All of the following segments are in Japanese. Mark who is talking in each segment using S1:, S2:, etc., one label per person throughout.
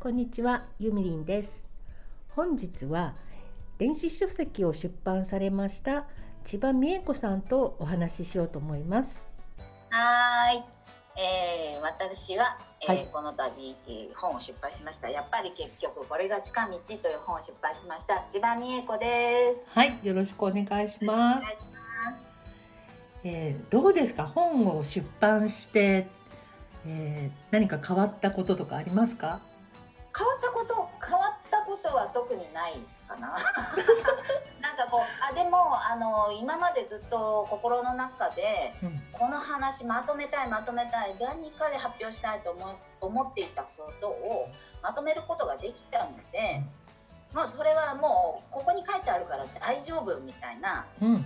S1: こんにちは、ゆみりんです。本日は電子書籍を出版されました千葉美恵子さんとお話ししようと思います。
S2: はーい、えー、私は、えー
S1: はい
S2: この度、えー本を出版しましたやっぱり結局これが近道という本を出版しました千葉美恵子です
S1: はい、よろしくお願いします。
S2: ます
S1: えーどうですか、本を出版して、えー何か変わったこととかありますか？
S2: 変わったこと変わったことは特にないかな。なんかこうあでもあの今までずっと心の中で
S1: うん、
S2: この話まとめたいまとめたい何かで発表したいと思思っていたことをまとめることができたので、もうそれはもうここに書いてあるから大丈夫みたいな
S1: うん、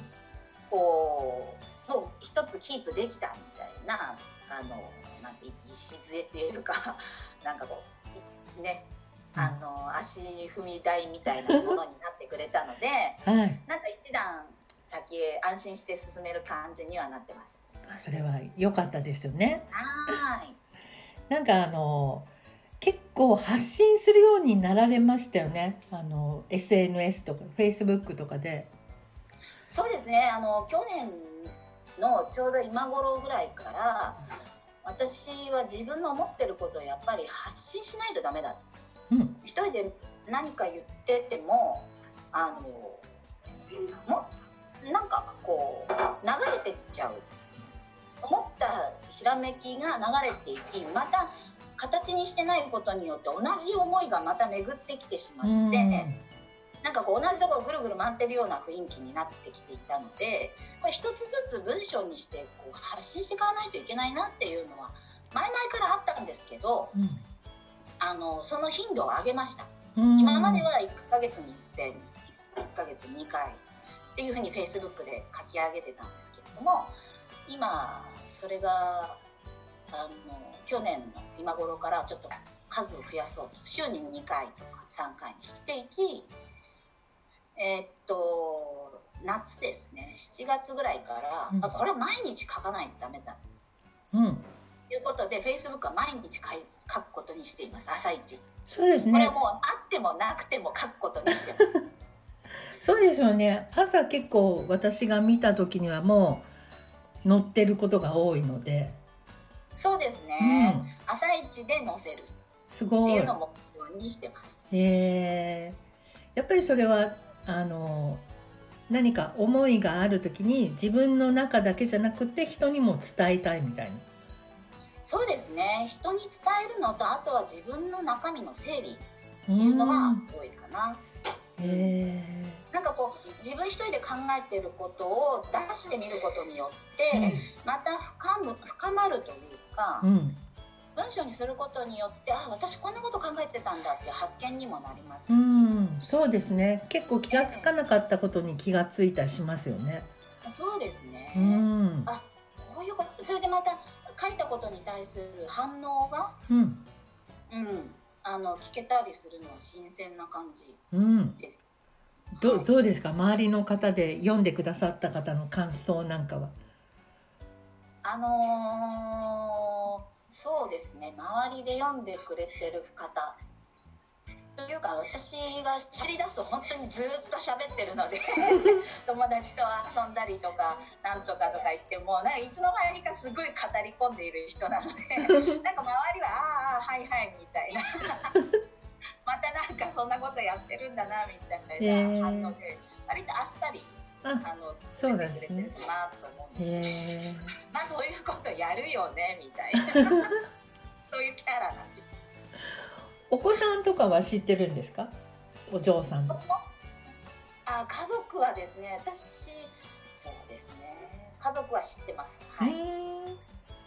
S2: こうもう一つキープできたみたいなあのなんて礎っていうかなんかこうねあの足踏み台みたいなものになってくれたので
S1: はい、
S2: なんか一段先へ安心して進める感じにはなってます。
S1: あそれは良かったですよね。
S2: はーい
S1: なんかあの結構発信するようになられましたよね。あの SNS とか Facebook とかで。
S2: そうですねあの去年のちょうど今頃ぐらいから私は自分の思ってることをやっぱり発信しないとダメだ。
S1: うん、
S2: 一人で何か言っててもあのもなんかこう流れてっちゃう。思ったひらめきが流れていきまた形にしてないことによって同じ思いがまた巡ってきてしまって、なんかこう同じところぐるぐる回ってるような雰囲気になってきていたのでこれ一つずつ文章にしてこう発信していかないといけないなっていうのは前々からあったんですけど
S1: うん
S2: あのその頻度を上げました。
S1: うん、
S2: 今までは1ヶ月に1遍1ヶ月に2回っていうふうに Facebook で書き上げてたんですけれども今それがあの去年の今頃からちょっと数を増やそうと週に2回とか3回にしていきえーっと夏ですね。7月ぐらいから、
S1: うん。
S2: あこれは毎日書かないとダメだ。
S1: うん、
S2: ということで Facebook は毎日書い書くことにしています。朝一。
S1: そうですね。
S2: これは。もうあってもなくても書くことにしてます。
S1: そうですよね。朝結構私が見た時にはもう載ってることが多いので、
S2: そうです
S1: う
S2: ね、
S1: ん、
S2: 朝一で載せる
S1: すごい
S2: っていう。のを目標にしてます。
S1: えー、やっぱりそれはあの何か思いがある時に自分の中だけじゃなくて人にも伝えたいみたいな。
S2: そうですね。人に伝えるのとあとは自分の中身の整理っ
S1: う
S2: ていうのが
S1: ん
S2: 多いかな。
S1: え
S2: なんかこう自分一人で考えてることを出してみることによっ
S1: ー
S2: て、また深む深まるというか、
S1: うん、うん
S2: 文章にすることによってあ私こんなこと考えてたんだって発見にもなりますし、
S1: うん、そうですね。結構気がつかなかったことに気がついたりしますよね。
S2: そうですね。
S1: うん、
S2: あこういうことそれでまた書いたことに対する反応が
S1: うん、
S2: うん、あの聞けたりするのは新鮮な感じ
S1: うん。
S2: です。
S1: ど
S2: はい
S1: うどうですか？周りの方で読んでくださった方の感想なんかは。
S2: あのーそうですね。周りで読んでくれてる方。というか私はしゃり出すと本当にずっと喋ってるので 友達と遊んだりとかなんとかとか言ってもなんかいつの間にかすごい語り込んでいる人なので なんか周りは「ああはいはい」みたいな。またなんかそんなことやってるんだなみたいな反応で割とあっさり
S1: あ、
S2: あの
S1: そうなんですね
S2: なと思うんです。まあそういうことやるよねみたいな そういうキャラなんです。
S1: お子さんとかは知ってるんですか？お嬢さん。
S2: あ家族はですね私そうですね家族は知ってます。はい。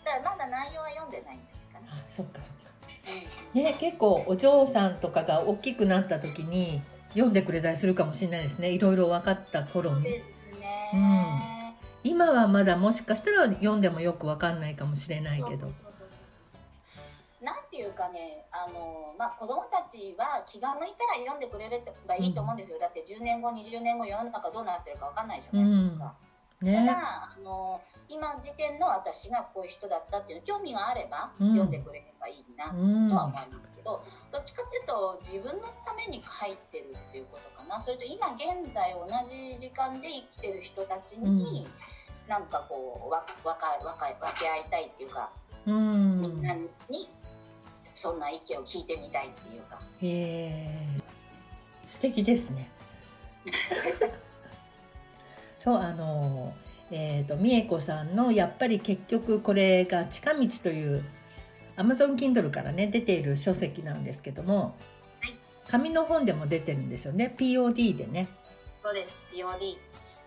S2: だまだ内容は読んでないんじゃないかな。
S1: あ、そっかそっか。
S2: うん
S1: ね、結構お嬢さんとかが大きくなった時に読んでくれたりするかもしれないですね。いろいろ分かった頃に。
S2: そうですね。
S1: 今はまだもしかしたら読んでもよく分かんないかもしれないけど。
S2: なんていうかねあの、まあ、子供たちは気が向いたら読んでくれればいいと思うんですよ、だって10年後20年後世の中どうなってるかわかんないじゃないですか、た
S1: ね。
S2: だあの今時点の私がこういう人だったっていう興味があれば
S1: うん。
S2: 読んでくれればいいな
S1: うん
S2: とは思いますけど、どっちかっていうと自分のために書いてるっていうことかな。それと今現在同じ時間で生きてる人たちに、なんかこう分け合いたいっていうか、
S1: うん。
S2: みんなにそんな意見を聞いてみたいっていうか。
S1: へえ。素敵ですね そうあのえっ、と美恵子さんのやっぱり結局これが近道という Amazon Kindle からね出ている書籍なんですけども
S2: はい
S1: 紙の本でも出てるんですよね POD でね
S2: そうです。POD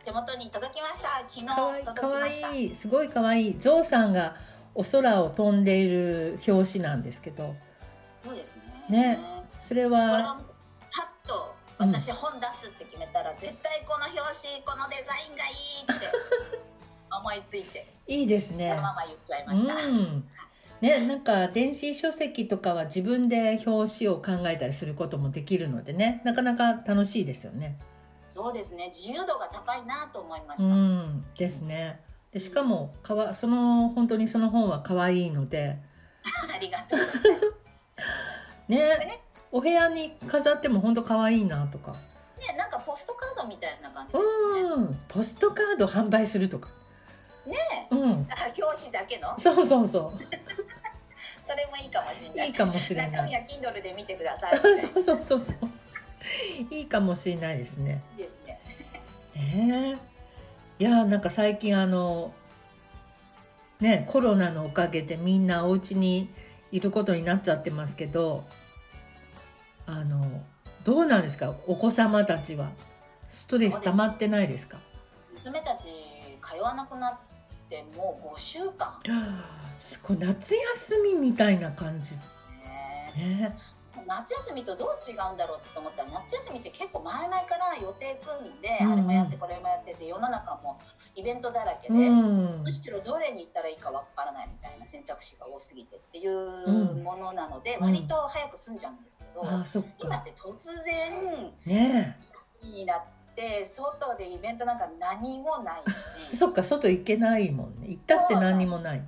S2: 手元に届きました。昨日届き
S1: かわ
S2: ました。
S1: いいすごいかわいいゾウさんがお空を飛んでいる表紙なんですけど
S2: そうですね。
S1: ねそれ
S2: は私本出すって決めたら、絶対この表紙このデザインがいいって 思いついて
S1: いいです
S2: そ
S1: ね
S2: のまま言っちゃいました。
S1: うんね、なんか電子書籍とかは自分で表紙を考えたりすることもできるのでねなかなか楽しいですよね。
S2: そうですね。自由度が高いなと思いま
S1: う
S2: した。
S1: んですね。でしかもかわその本当にその本は可愛いので
S2: ありがとう。
S1: ね
S2: ね
S1: お部屋に飾っても本当可愛いなとか
S2: ね、なんかポストカードみたいな感じですね。
S1: うんポストカード販売するとか
S2: ね
S1: うん
S2: あ表紙だけの？
S1: そうそうそ
S2: それもいいかもしれない。
S1: ういいかもしれない
S2: 中身は Kindle で見てください。
S1: そうそうそうそういいかもしれないですね。
S2: いいですね。
S1: ええいやなんか最近あのねコロナのおかげでみんなお家にいることになっちゃってますけどあのどうなんですか？お子様たちは。ストレス溜まってないですか？
S2: 娘たち通わなくなってもう5週間。
S1: はあすごい夏休みみたいな感じ。
S2: ね。
S1: ね。
S2: 夏休みとどう違うんだろうって思ったら夏休みって結構前々から予定組んで、
S1: うんうん。
S2: あれもやってこれもやってて世の中もイベントだらけで、
S1: うん。
S2: むしろどれに行ったらいいかわからないみたいな選択肢が多すぎてっていう
S1: うん。
S2: ものなので、
S1: うん。
S2: 割と早く済んじゃうんですけど、
S1: ああそっか。
S2: 今って突然
S1: ね
S2: になって外でイベントなんか何もない
S1: え
S2: し。
S1: そっか外行けないもんね。行ったって何にもない。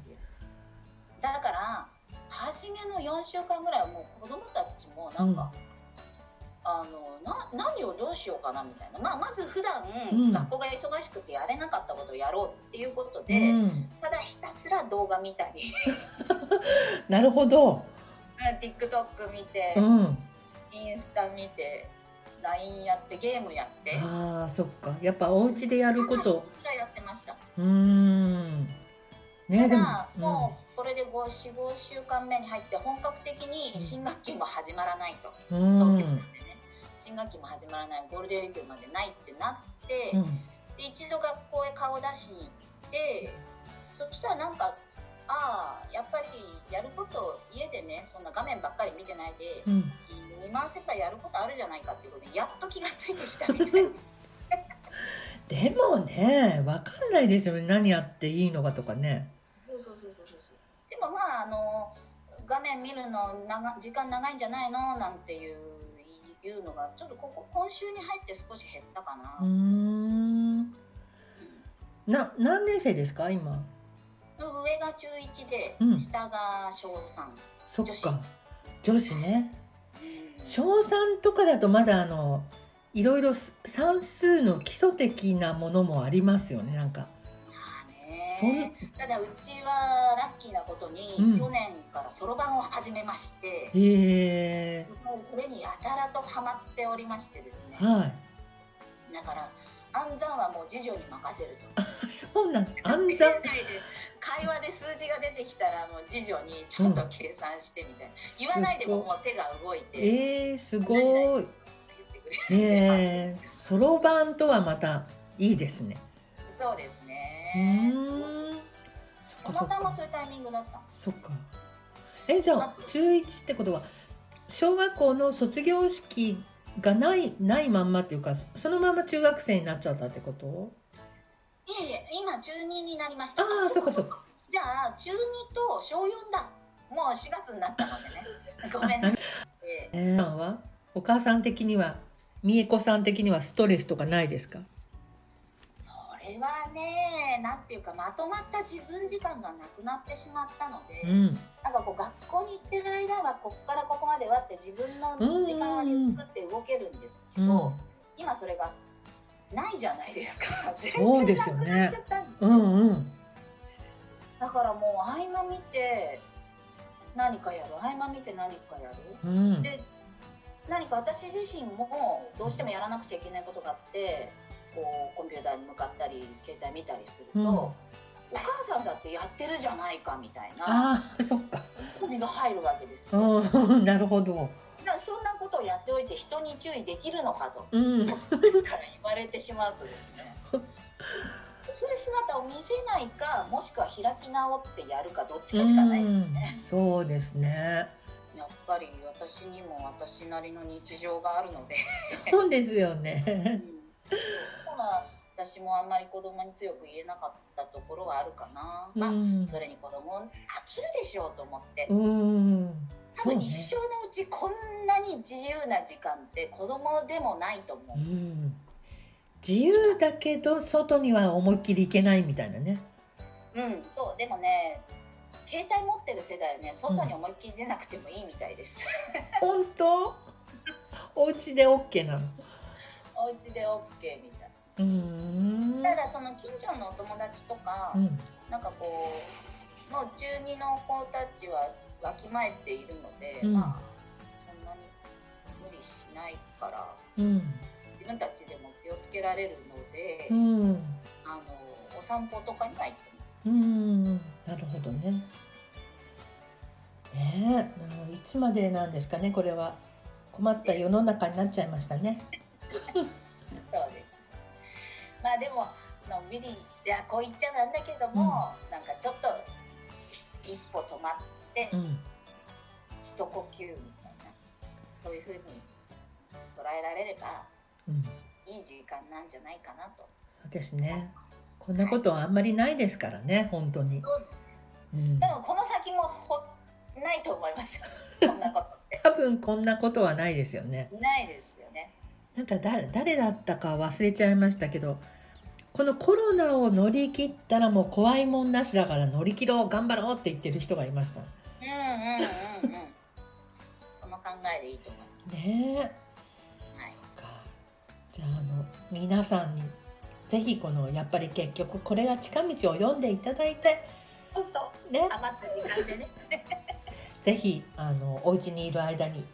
S2: だから初めの4週間ぐらいはもう子供たちもなんか、あのな何をどうしようかなみたいな、まあ、まず普段、
S1: うん。
S2: 学校が忙しくてやれなかったことをやろうっていうこと
S1: う
S2: で、
S1: ん。
S2: ただひたすら動画見たり。
S1: なるほど。
S2: TikTok 見て、
S1: うん。
S2: インスタ見て LINE やってゲームやって。
S1: あーそっか。やっぱお家でやること。
S2: すらやってました。
S1: うーん。ねでも
S2: ただ、もうこれで45週間目に入って本格的に新学期も始まらないと、
S1: うん。うん
S2: 東京新学期も始まらないゴールデンウィークまでないってなって、
S1: うん。
S2: で一度学校へ顔出しに行ってそしたらなんかああやっぱりやること家でねそんな画面ばっかり見てないで、
S1: うん。
S2: 見回せばやることあるじゃないかっていうことでやっと気がついてきたみたいな。
S1: でもねわかんないですよね何やっていいのかとかね。
S2: そうそうそうそうそう。でもまああの画面見るの長時間長いんじゃないの？なんていういうのがちょっとここ今週に入って少し減ったかな、
S1: うーん。な何年生ですか今？
S2: 上が中1で、
S1: うん。
S2: 下が小3、
S1: そっ
S2: 女子。
S1: か女子ね。
S2: うん
S1: 小3とかだとまだあのいろいろ算数の基礎的なものもありますよねなんか
S2: ただうちはラッキーなことに、
S1: うん。
S2: 去年からそろばんを始めまして
S1: へえ。
S2: それにやたらとハマっておりましてですね。
S1: はい。
S2: だから暗算はもう次女に任せると。
S1: あそうなんです暗
S2: 家
S1: 算
S2: 会話で数字が出てきたらもう次女にちょっと計算してみたいな、言わないでももう手が動いて
S1: えー、すごい。えー、そろばんとはまたいいですね。
S2: そうです。
S1: う
S2: ね
S1: ー。んそっかそ
S2: たまたまそういうタイミングだった。
S1: そっか。えじゃあ中1ってことは小学校の卒業式がないないまんまっていうかそのまま中学生になっちゃったってこと？
S2: いえいえ今中2になりました。
S1: ああそっかそっか。
S2: じゃあ中2と小4だ。もう4月になったのでね。ごめんなさいえ
S1: えー、お母さん的には美恵子さん的にはストレスとかないですか？
S2: それはねねなんていうかまとまった自分時間がなくなってしまったので、
S1: うん。
S2: なんかこう学校に行ってる間はここからここまではって自分の時間はね
S1: うん。
S2: 作って動けるんですけ
S1: う
S2: ど、
S1: ん。
S2: 今それがないじゃないですか。
S1: そうですよね。
S2: 全然なくなっちゃったんですよ。
S1: うんうん。
S2: だからもう合間見て何かやる。合間見て何かやる。
S1: うん。
S2: で何か私自身もどうしてもやらなくちゃいけないことがあってこうコンピューターに向かったり携帯見たりすると、
S1: うん。
S2: お母さんだってやってるじゃないかみたいな
S1: ああそっか。
S2: ツッコミが入るわけですよ。
S1: うん なるほど。
S2: そんなことをやっておいて人に注意できるのかと
S1: うん。
S2: から言われてしまうとですね。そういう姿を見せないかもしくは開き直ってやるかどっちかしかないですよね。
S1: うんそうですね。
S2: やっぱり私にも私なりの日常があるので、
S1: そうですよ
S2: う
S1: ね
S2: ん、そうまあ私もあんまり子供に強く言えなかったところはあるかな、まあ
S1: うん。
S2: それに子供飽きるでしょうと思って。
S1: うん
S2: 多分一生のうちこんなに自由な時間って子供でもないと思う。
S1: う、ん。自由だけど外には思いっきり行けないみたいなね。
S2: うん、そう。でもね携帯持ってる世代はね外に思いっきり出なくてもいいみたいです、
S1: 本当？お家で OK なの？
S2: お家で OK みたい
S1: うん。
S2: ただその近所のお友達とか、
S1: うん。
S2: なんかこうもう中二の子たちはわきまえているので、
S1: うん。
S2: まあそんなに無理しないから
S1: うん。
S2: 自分たちでも気をつけられるので、
S1: うん。
S2: あのお散歩とかには行ってます。
S1: うん。なるほどね。ねえいつまでなんですかねこれは。困った世の中になっちゃいましたね
S2: そうです。まあでものんびりいやこう言っちゃなんだけども、なんかちょっと一歩止まって、
S1: うん。
S2: 一呼吸みたいなそういう風に捉えられれば
S1: うん。
S2: いい時間なんじゃないかなと。
S1: そうですね。こんなことはあんまりないですからね本当に、
S2: で、もこの先もほないと思います。よこんなこと
S1: 多分こんなことはないですよね。
S2: ないです
S1: なんか誰誰だったか忘れちゃいましたけどこのコロナを乗り切ったらもう怖いもんなしだから乗り切ろう頑張ろうって言ってる人がいました。
S2: うんうんうんうん。その考えでいいと思いま
S1: ね。え
S2: すはい
S1: か。じゃああの皆さんにぜひこのやっぱり結局これが近道を読んでいただいて
S2: そうそう。
S1: ね。
S2: 余った時間でね。
S1: ぜひあのお家にいる間に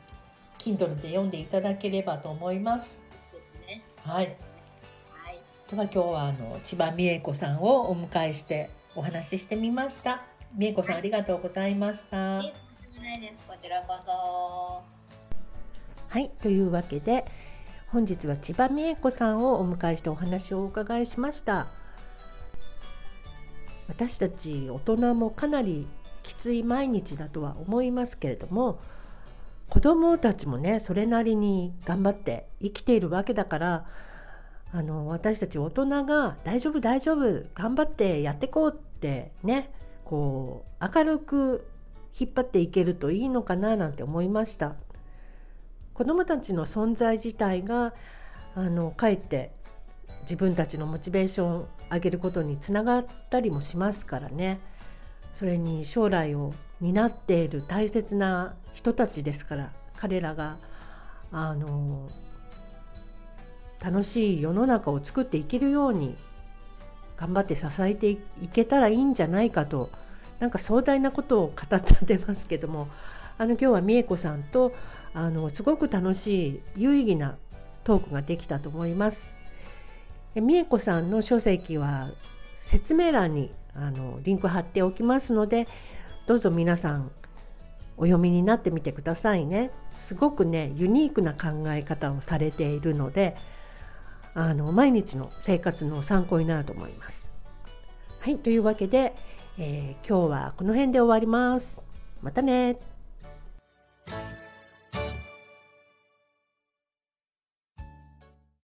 S1: Kindle で読んでいただければと思います。
S2: ですね
S1: はい、
S2: はい
S1: では今日はあの千葉美恵子さんをお迎えしてお話ししてみました。美恵子さんありがとうございました。
S2: ないですこちらこそ
S1: はい、というわけで本日は千葉美恵子さんをお迎えしてお話をお伺いしました。私たち大人もかなりきつい毎日だとは思いますけれども子どもたちもねそれなりに頑張って生きているわけだからあの私たち大人が「大丈夫大丈夫頑張ってやってこう」ってねこう明るく引っ張っていけるといいのかななんて思いました。子どもたちの存在自体があのかえって自分たちのモチベーションを上げることにつながったりもしますからねそれに将来を担っている大切な人たちですから彼らがあの楽しい世の中を作っていけるように頑張って支えていけたらいいんじゃないかとなんか壮大なことを語っちゃってますけどもあの今日は美恵子さんとあのすごく楽しい有意義なトークができたと思います。え美恵子さんの書籍は説明欄にあのリンク貼っておきますのでどうぞ皆さんお読みになってみてくださいね。すごくねユニークな考え方をされているのであの毎日の生活の参考になると思います。はいというわけで、えー今日はこの辺で終わります。またね